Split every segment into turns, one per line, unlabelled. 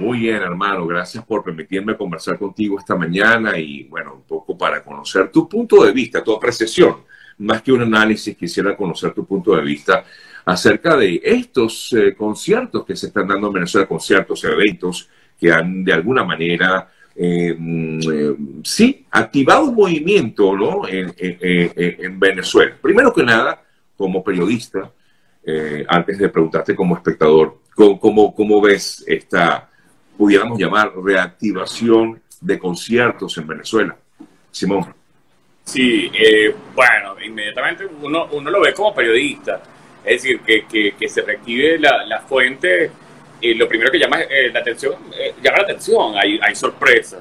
Muy bien, hermano. Gracias por permitirme conversar contigo esta mañana y, bueno, un poco para conocer tu punto de vista, tu apreciación. Más que un análisis, quisiera conocer tu punto de vista acerca de estos eh, conciertos que se están dando en Venezuela, conciertos, eventos que han de alguna manera, eh, mm, eh, sí, activado un movimiento ¿no? en, en, Venezuela. Primero que nada, como periodista, antes de preguntarte como espectador, ¿cómo, cómo ves esta, pudiéramos llamar, reactivación de conciertos en Venezuela? Simón.
Sí, bueno, inmediatamente uno, uno lo ve como periodista es decir, que, que, se reactive la, la fuente, y lo primero que llama eh, la atención, eh, llama la atención, hay, hay sorpresa.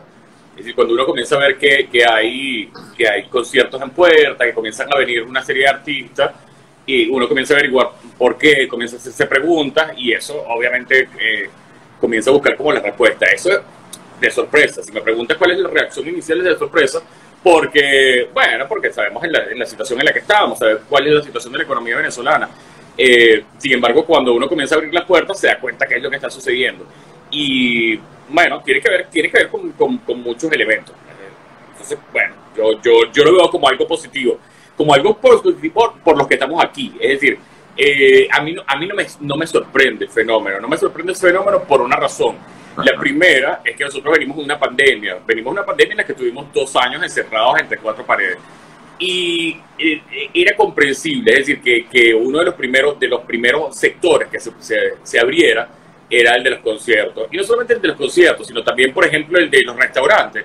Es decir, cuando uno comienza a ver que, que, hay, que hay conciertos en puerta, que comienzan a venir una serie de artistas, y uno comienza a averiguar por qué, comienza a hacerse preguntas, y eso obviamente eh, comienza a buscar como la respuesta. Eso es de sorpresa. Si me preguntas cuál es la reacción inicial de sorpresa, porque, bueno, porque sabemos en la, en la situación en la que estamos, sabemos cuál es la situación de la economía venezolana. Eh, sin embargo, cuando uno comienza a abrir las puertas, se da cuenta qué es lo que está sucediendo. Y bueno, tiene que ver, tiene que ver con, con, muchos elementos. Entonces, bueno, yo, yo, yo lo veo como algo positivo, como algo positivo por, los que estamos aquí. Es decir, eh, a mí, a mí no, me, no me sorprende el fenómeno, no me sorprende el fenómeno por una razón. La primera es que nosotros venimos de una pandemia, venimos de una pandemia en la que tuvimos dos años encerrados entre cuatro paredes y era comprensible, es decir, que, que, uno de los primeros, de los primeros sectores que se, se, abriera era el de los conciertos. Y no solamente el de los conciertos, sino también, por ejemplo, el de los restaurantes.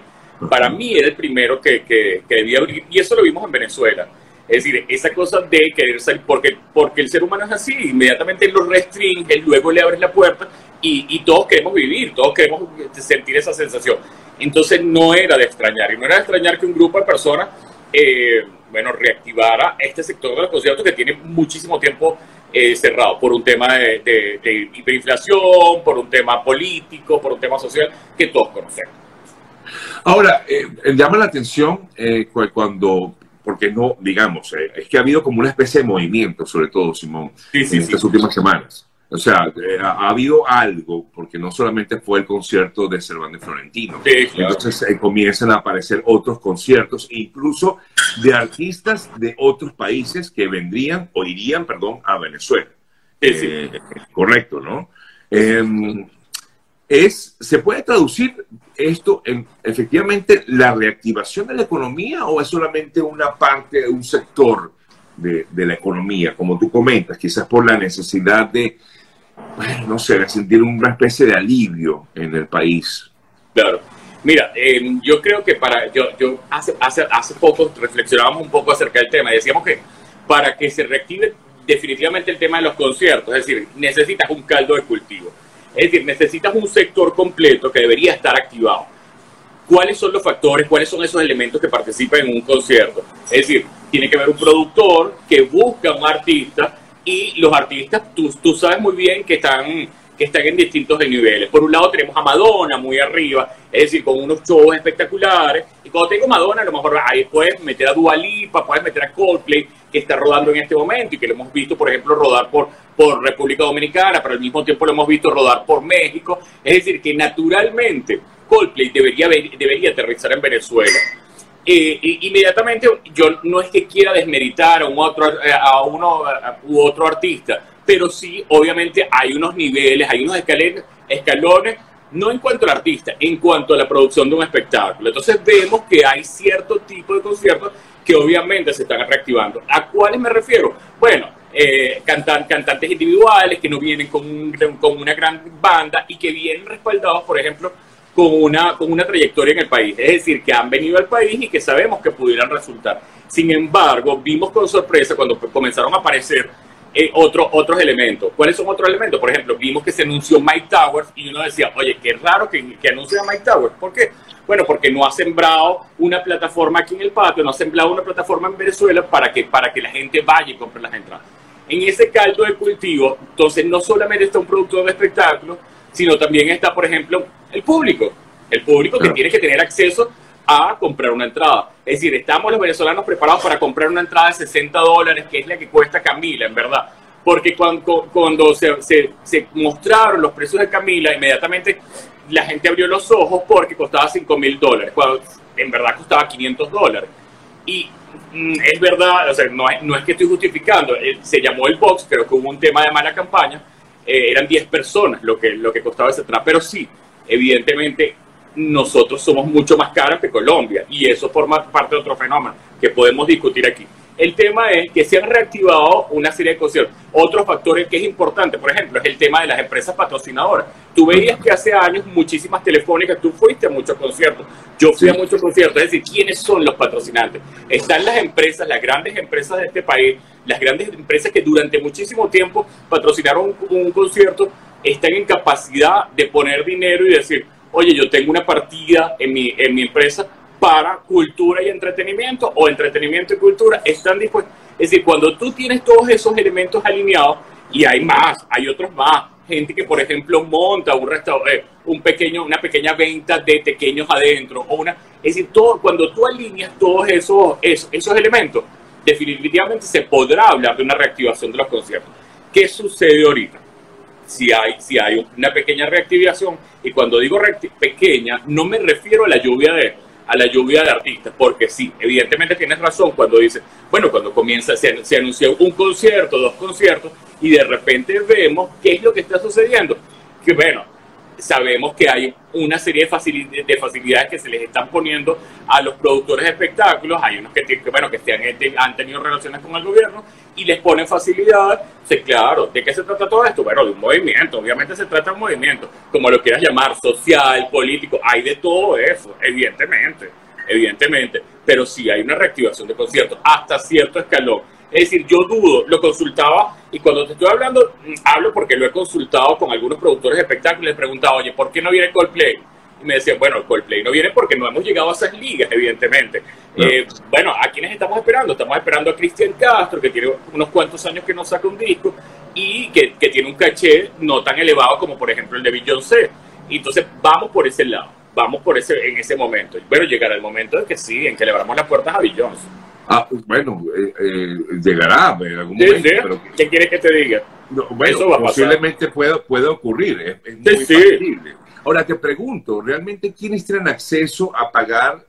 Para mí era el primero que, que, que debía abrir, y eso lo vimos en Venezuela. Es decir, esa cosa de querer salir, porque, porque el ser humano es así, inmediatamente lo restringe, luego le abres la puerta y, y, todos queremos vivir, todos queremos sentir esa sensación. Entonces no era de extrañar, y no era de extrañar que un grupo de personas eh, bueno, reactivara este sector de los conciertos que tiene muchísimo tiempo eh, cerrado por un tema de, hiperinflación, por un tema político, por un tema social que todos conocemos.
Ahora, eh, llama la atención cuando, porque no, digamos, es que ha habido como una especie de movimiento, sobre todo, Simón, en estas últimas semanas. O sea, eh, ha, habido algo, porque no solamente fue el concierto de Cervantes Florentino. Entonces eh, comienzan a aparecer otros conciertos, incluso de artistas de otros países que vendrían o irían, perdón, a Venezuela. Eh, correcto, ¿no? Es, ¿Se puede traducir esto en efectivamente la reactivación de la economía o es solamente una parte, de un sector de, la economía, como tú comentas, quizás por la necesidad de bueno, no sé, de sentir una especie de alivio en el país.
Claro. Mira, em, yo creo que para, yo, yo hace, hace, hace poco reflexionábamos un poco acerca del tema y decíamos que para que se reactive definitivamente el tema de los conciertos, es decir, necesitas un caldo de cultivo. Es decir, necesitas un sector completo que debería estar activado. ¿Cuáles son los factores, cuáles son esos elementos que participan en un concierto? Es decir, tiene que haber un productor que busca un artista y los artistas, tú, tú sabes muy bien que están, que están en distintos niveles. Por un lado tenemos a Madonna muy arriba, es decir, con unos shows espectaculares. Y cuando tengo Madonna, a lo mejor ahí puedes meter a Dua Lipa, puedes meter a Coldplay, que está rodando en este momento y que lo hemos visto, por ejemplo, rodar por, por República Dominicana, pero al mismo tiempo lo hemos visto rodar por México. Es decir, que naturalmente Coldplay debería, debería aterrizar en Venezuela. Eh, inmediatamente yo no es que quiera desmeritar a, un otro, eh, a uno u otro artista, pero sí, obviamente hay unos niveles, hay unos escalones, escalones, no en cuanto al artista, en cuanto a la producción de un espectáculo. Entonces vemos que hay cierto tipo de conciertos que obviamente se están reactivando. ¿A cuáles me refiero? Bueno, eh, cantantes individuales que no vienen con, con una gran banda y que vienen respaldados, por ejemplo, con una, con una trayectoria en el país. Es decir, que han venido al país y que sabemos que pudieran resultar. Sin embargo, vimos con sorpresa cuando comenzaron a aparecer eh, otros elementos. ¿Cuáles son otros elementos? Por ejemplo, vimos que se anunció Mike Towers y uno decía, oye, qué raro que, que anuncie a Mike Towers. ¿Por qué? Bueno, porque no ha sembrado una plataforma aquí en el patio, no ha sembrado una plataforma en Venezuela para que, para que la gente vaya y compre las entradas. En ese caldo de cultivo, entonces no solamente está un productor de espectáculos, sino también está, por ejemplo, el público. El público que tiene que tener acceso a comprar una entrada. Es decir, estamos los venezolanos preparados para comprar una entrada de 60 dólares, que es la que cuesta Camila, en verdad. porque cuando, cuando se, mostraron los precios de Camila, inmediatamente la gente abrió los ojos porque costaba 5 mil dólares, cuando en verdad costaba 500 dólares. Y mm, es verdad, no, no, es que estoy justificando, eh, se llamó el box, creo que hubo un tema de mala campaña, eh, eran 10 personas lo que, lo que costaba ese trap, pero sí, evidentemente nosotros somos mucho más caros que Colombia y eso forma parte de otro fenómeno que podemos discutir aquí. El tema es que se han reactivado una serie de conciertos. Otro factor que es importante, por ejemplo, es el tema de las empresas patrocinadoras. Tú veías que hace años muchísimas telefónicas, tú fuiste a muchos conciertos, yo fui a muchos conciertos, es decir, ¿quiénes son los patrocinantes? Están las empresas, las grandes empresas de este país, las grandes empresas que durante muchísimo tiempo patrocinaron un, concierto, están en capacidad de poner dinero y decir, oye, yo tengo una partida en mi, en mi empresa para cultura y entretenimiento o entretenimiento y cultura están dispuestos. Es decir, cuando tú tienes todos esos elementos alineados y hay más, hay otros más, gente que por ejemplo monta un restaurante, eh, un pequeño, una pequeña venta de pequeños adentro o una, es decir, todo, cuando tú alineas todos esos, esos, esos elementos, definitivamente se podrá hablar de una reactivación de los conciertos. ¿Qué sucede ahorita? Si hay, si hay una pequeña reactivación, y cuando digo pequeña, no me refiero a la lluvia de, a la lluvia de artistas, porque sí, evidentemente tienes razón cuando dices, bueno, cuando comienza, se, se anunció un concierto, dos conciertos, y de repente vemos qué es lo que está sucediendo. Que bueno, sabemos que hay una serie de, de facilidades que se les están poniendo a los productores de espectáculos. Hay unos que, que bueno, que han, han, tenido relaciones con el gobierno y les ponen facilidades. Claro, ¿de qué se trata todo esto? Bueno, de un movimiento. Obviamente se trata de un movimiento, como lo quieras llamar, social, político. Hay de todo eso, evidentemente, evidentemente. Pero sí hay una reactivación de conciertos hasta cierto escalón es decir, yo dudo, lo consultaba y cuando te estoy hablando, mm, hablo porque lo he consultado con algunos productores de espectáculos, les he preguntado, oye, ¿por qué no viene Coldplay? Y me decían, bueno, Coldplay no viene porque no hemos llegado a esas ligas, evidentemente. Eh, bueno, ¿a quiénes estamos esperando? Estamos esperando a Cristian Castro, que tiene unos cuantos años que no saca un disco y que, que tiene un caché no tan elevado como, por ejemplo, el de Beyoncé. Y entonces vamos por ese lado, vamos por ese, en ese momento. Bueno, llegará el momento de que sí, en que le abramos las puertas a Beyoncé.
Ah, bueno, eh, eh, llegará en algún momento. Pero,
¿Qué quieres que te diga?
bueno, posiblemente pueda, pueda ocurrir. Es, muy factible. Ahora te pregunto, ¿realmente quiénes tienen acceso a pagar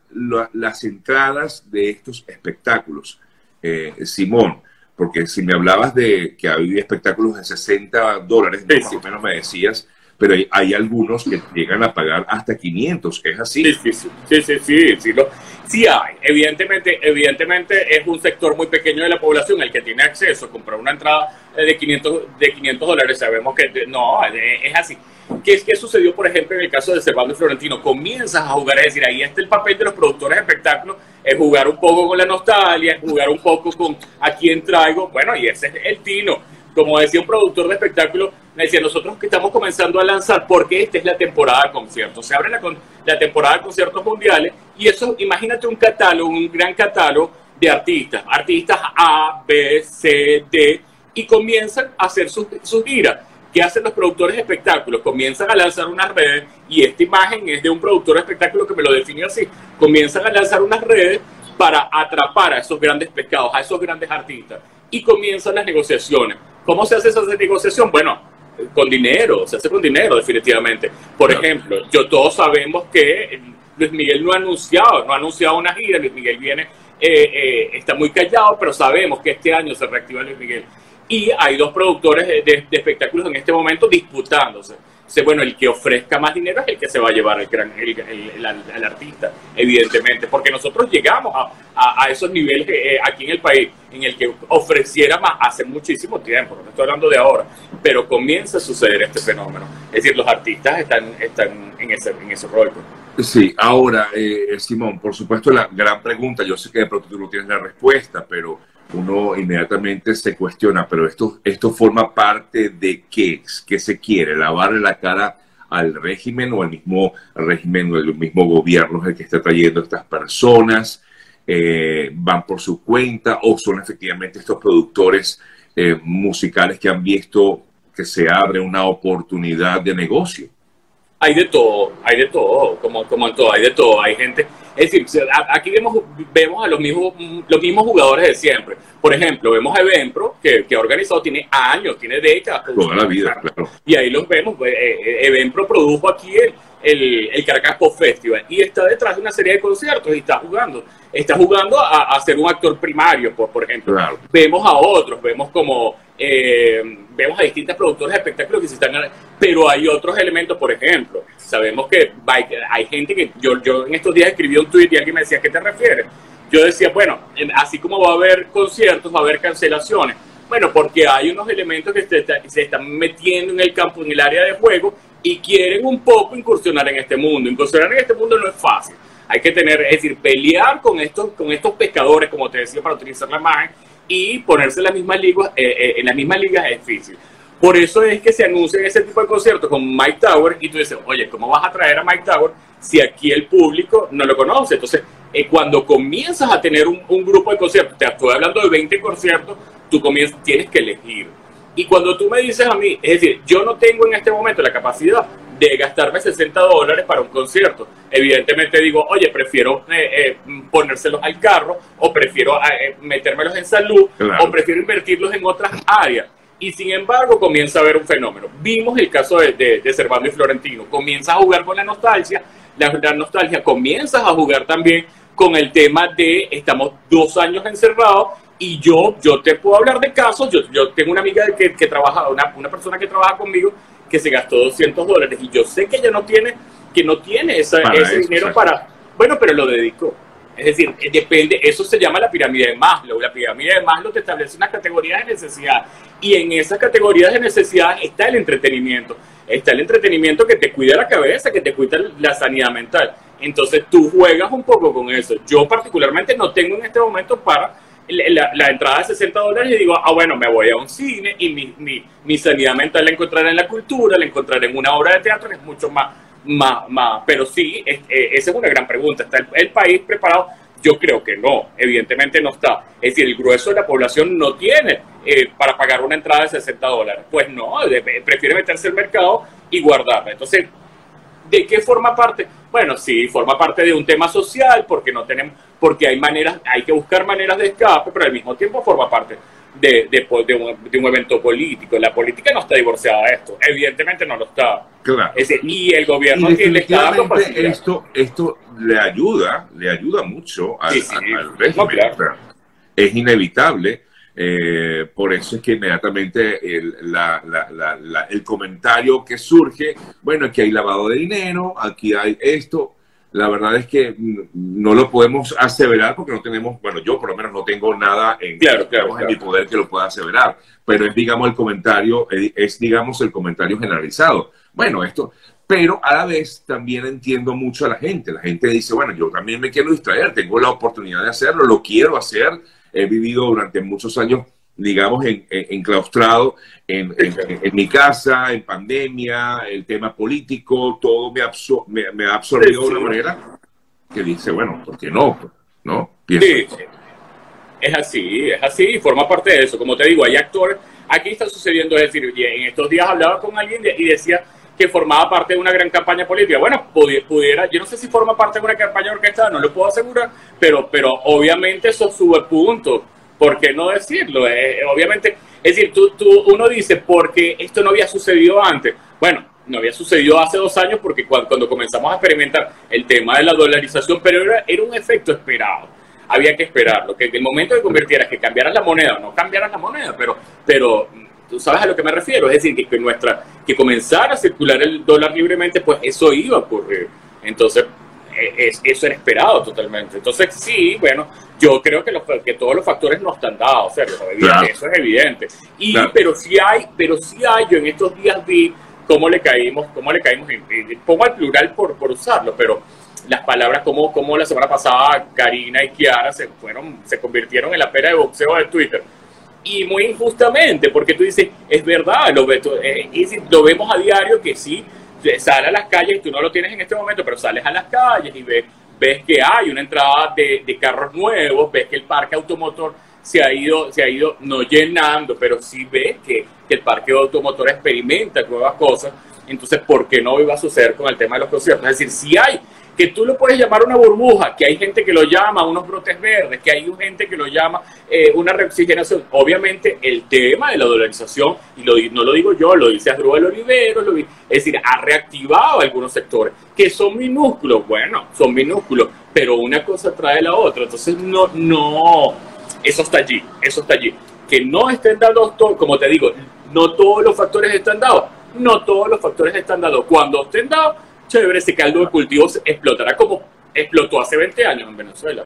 las entradas de estos espectáculos? Eh, Simón, porque si me hablabas de que había espectáculos de 60 dólares, más o menos me decías, pero hay, algunos que llegan a pagar hasta 500, que es así.
Sí, sí, sí, sí, sí, sí, lo, sí hay. Evidentemente, evidentemente es un sector muy pequeño de la población el que tiene acceso a comprar una entrada de 500, de 500 dólares. Sabemos que no, es así. ¿Qué, es que sucedió, por ejemplo, en el caso de Servando Florentino? Comienzas a jugar, es decir, ahí está el papel de los productores de espectáculos, es jugar un poco con la nostalgia, jugar un poco con a quién traigo. Bueno, y ese es el tino como decía un productor de espectáculo, me decía, nosotros que estamos comenzando a lanzar, porque esta es la temporada de conciertos. Se abre la, temporada de conciertos mundiales y eso, imagínate un catálogo, un gran catálogo de artistas, artistas A, B, C, D, y comienzan a hacer sus su giras. ¿Qué hacen los productores de espectáculos? Comienzan a lanzar unas redes, y esta imagen es de un productor de espectáculo que me lo definió así, comienzan a lanzar unas redes para atrapar a esos grandes pescados, a esos grandes artistas, y comienzan las negociaciones ¿Cómo se hace esa negociación? Bueno, con dinero, se hace con dinero definitivamente. Por ejemplo, yo todos sabemos que Luis Miguel no ha anunciado, no ha anunciado una gira, Luis Miguel viene, eh, eh, está muy callado, pero sabemos que este año se reactiva Luis Miguel. Y hay dos productores de espectáculos en este momento disputándose bueno, el que ofrezca más dinero es el que se va a llevar el, gran, el, artista, evidentemente, porque nosotros llegamos a, a, esos niveles eh, aquí en el país, en el que ofreciera más hace muchísimo tiempo, no estoy hablando de ahora, pero comienza a suceder este fenómeno. Es decir, los artistas están, están en, ese, en ese rol.
Pues. Sí, ahora, eh, Simón, por supuesto, la gran pregunta, yo sé que de pronto tú no tienes la respuesta, pero uno inmediatamente se cuestiona, pero esto, esto forma parte de qué, qué se quiere, lavarle la cara al régimen o al mismo régimen o el mismo gobierno el que está trayendo a estas personas, eh, van por su cuenta o son efectivamente estos productores eh, musicales que han visto que se abre una oportunidad de negocio.
Hay de todo, hay de todo, como, como en todo, hay de todo. Hay gente, Es decir, aquí vemos, vemos a los mismos, los mismos jugadores de siempre. Por ejemplo, vemos a Evenpro, que, que ha organizado, tiene años, tiene décadas.
Toda la vida, claro.
Y ahí los vemos. Pues, eh, eh, Evenpro produjo aquí el, el, el, Caracas Festival y está detrás de una serie de conciertos y está jugando. Está jugando a, a ser un actor primario, por, por ejemplo. Vemos a otros, vemos como eh, vemos a distintas productores de espectáculos que se están pero hay otros elementos, por ejemplo, sabemos que hay gente que yo, yo en estos días escribí un tweet y alguien me decía, ¿a qué te refieres? Yo decía, bueno, así como va a haber conciertos, va a haber cancelaciones. Bueno, porque hay unos elementos que se, están metiendo en el campo, en el área de juego, y quieren un poco incursionar en este mundo. Incursionar en este mundo no es fácil. Hay que tener, es decir, pelear con estos, con estos pescadores, como te decía, para utilizar la imagen, y ponerse en las mismas ligas, eh, eh, en las mismas ligas es difícil. Por eso es que se anuncian ese tipo de conciertos con Mike Tower y tú dices, oye, ¿cómo vas a traer a Mike Tower si aquí el público no lo conoce? Entonces, eh, cuando comienzas a tener un, grupo de conciertos, te estoy hablando de 20 conciertos, tú comienzas, tienes que elegir. Y cuando tú me dices a mí, es decir, yo no tengo en este momento la capacidad de gastarme 60 dólares para un concierto. Evidentemente digo, oye, prefiero eh, eh, ponérselos al carro o prefiero eh, metérmelos en salud o prefiero invertirlos en otras áreas. Y sin embargo comienza a haber un fenómeno. Vimos el caso de, de, de Cervando y Florentino. Comienza a jugar con la nostalgia. La, la nostalgia comienzas a jugar también con el tema de estamos dos años encerrados y yo, yo te puedo hablar de casos. Yo, yo tengo una amiga que, que trabaja, una, una persona que trabaja conmigo que se gastó 200 dólares y yo sé que ella no tiene, que no tiene ese dinero para, bueno, pero lo dedicó. Es decir, eh, depende, eso se llama la pirámide de Maslow. La pirámide de Maslow te establece unas categorías de necesidad y en esas categorías de necesidad está el entretenimiento. Está el entretenimiento que te cuida la cabeza, que te cuida la sanidad mental. Entonces tú juegas un poco con eso. Yo particularmente no tengo en este momento para la, entrada de 60 dólares y digo, ah, bueno, me voy a un cine y mi, mi, mi, sanidad mental la encontraré en la cultura, la encontraré en una obra de teatro, es mucho más, más, más. Pero sí, eh, esa es una gran pregunta. ¿Está el, país preparado? Yo creo que no, evidentemente no está. Es decir, el grueso de la población no tiene eh, para pagar una entrada de 60 dólares. Pues no, prefiere meterse al mercado y guardarla. Entonces, ¿de qué forma parte? Bueno, sí, forma parte de un tema social porque no tenemos porque hay maneras, hay que buscar maneras de escape, pero al mismo tiempo forma parte de, de, un, evento político. La política no está divorciada de esto, evidentemente no lo está.
Claro.
y el gobierno
tiene esto, esto le ayuda, le ayuda mucho al, régimen. es inevitable. Eh, por eso es que inmediatamente el, el comentario que surge, bueno, aquí hay lavado de dinero, aquí hay esto, la verdad es que no lo podemos aseverar porque no tenemos, bueno, yo por lo menos no tengo nada en, mi poder que lo pueda aseverar, pero es, digamos, el comentario, eh, es, digamos, el comentario generalizado. Bueno, esto, pero a la vez también entiendo mucho a la gente. La gente dice, bueno, yo también me quiero distraer, tengo la oportunidad de hacerlo, lo quiero hacer. He vivido durante muchos años digamos, enclaustrado en, en, mi casa, en pandemia, el tema político, todo me, me, ha absorbido de una manera que dice, bueno, ¿por qué no? ¿No?
Sí, es así, es así, forma parte de eso. Como te digo, hay actores, aquí está sucediendo, es decir, en estos días hablaba con alguien y decía que formaba parte de una gran campaña política. Bueno, pudiera, yo no sé si forma parte de una campaña orquestada, no lo puedo asegurar, pero, pero obviamente eso sube puntos ¿por qué no decirlo? Eh, obviamente, es decir, tú, tú, uno dice, porque esto no había sucedido antes. Bueno, no había sucedido hace dos años porque cuando, comenzamos a experimentar el tema de la dolarización, pero era, era un efecto esperado. Había que esperarlo, que en el momento que convirtieras, que cambiaras la moneda, no cambiaras la moneda, pero, pero tú sabes a lo que me refiero, es decir, que, nuestra, que comenzara a circular el dólar libremente, pues eso iba a ocurrir. Entonces, e, eso era esperado totalmente. Entonces, sí, bueno, yo creo que, los, que todos los factores no están dados, eso es evidente. Y, Pero sí hay, pero sí hay, yo en estos días vi cómo le caímos, cómo le caímos, pongo al plural por, por usarlo, pero las palabras como, como la semana pasada Karina y Kiara se fueron, se convirtieron en la pera de boxeo de Twitter. Y muy injustamente, porque tú dices, es verdad, lo, eh, lo vemos a diario que sí, sale a las calles, tú no lo tienes en este momento, pero sales a las calles y ves ves que hay una entrada de, de, carros nuevos, ves que el parque automotor se ha ido, se ha ido no llenando, pero sí ves que, que el parque automotor experimenta nuevas cosas. Entonces, ¿por qué no iba a suceder con el tema de los conciertos? Es decir, si hay que tú lo puedes llamar una burbuja, que hay gente que lo llama unos brotes verdes, que hay gente que lo llama eh, una reoxigenación. Obviamente el tema de la dolarización, y lo, no lo digo yo, lo dice Asdrúbal Olivero, lo, es decir, ha reactivado algunos sectores que son minúsculos, bueno, son minúsculos, pero una cosa trae la otra, entonces no, no, eso está allí, eso está allí. Que no estén dados, como te digo, no todos los factores están dados, no todos los factores están dados. Cuando estén dados, chévere, ese caldo de cultivos explotará como explotó hace 20 años en Venezuela.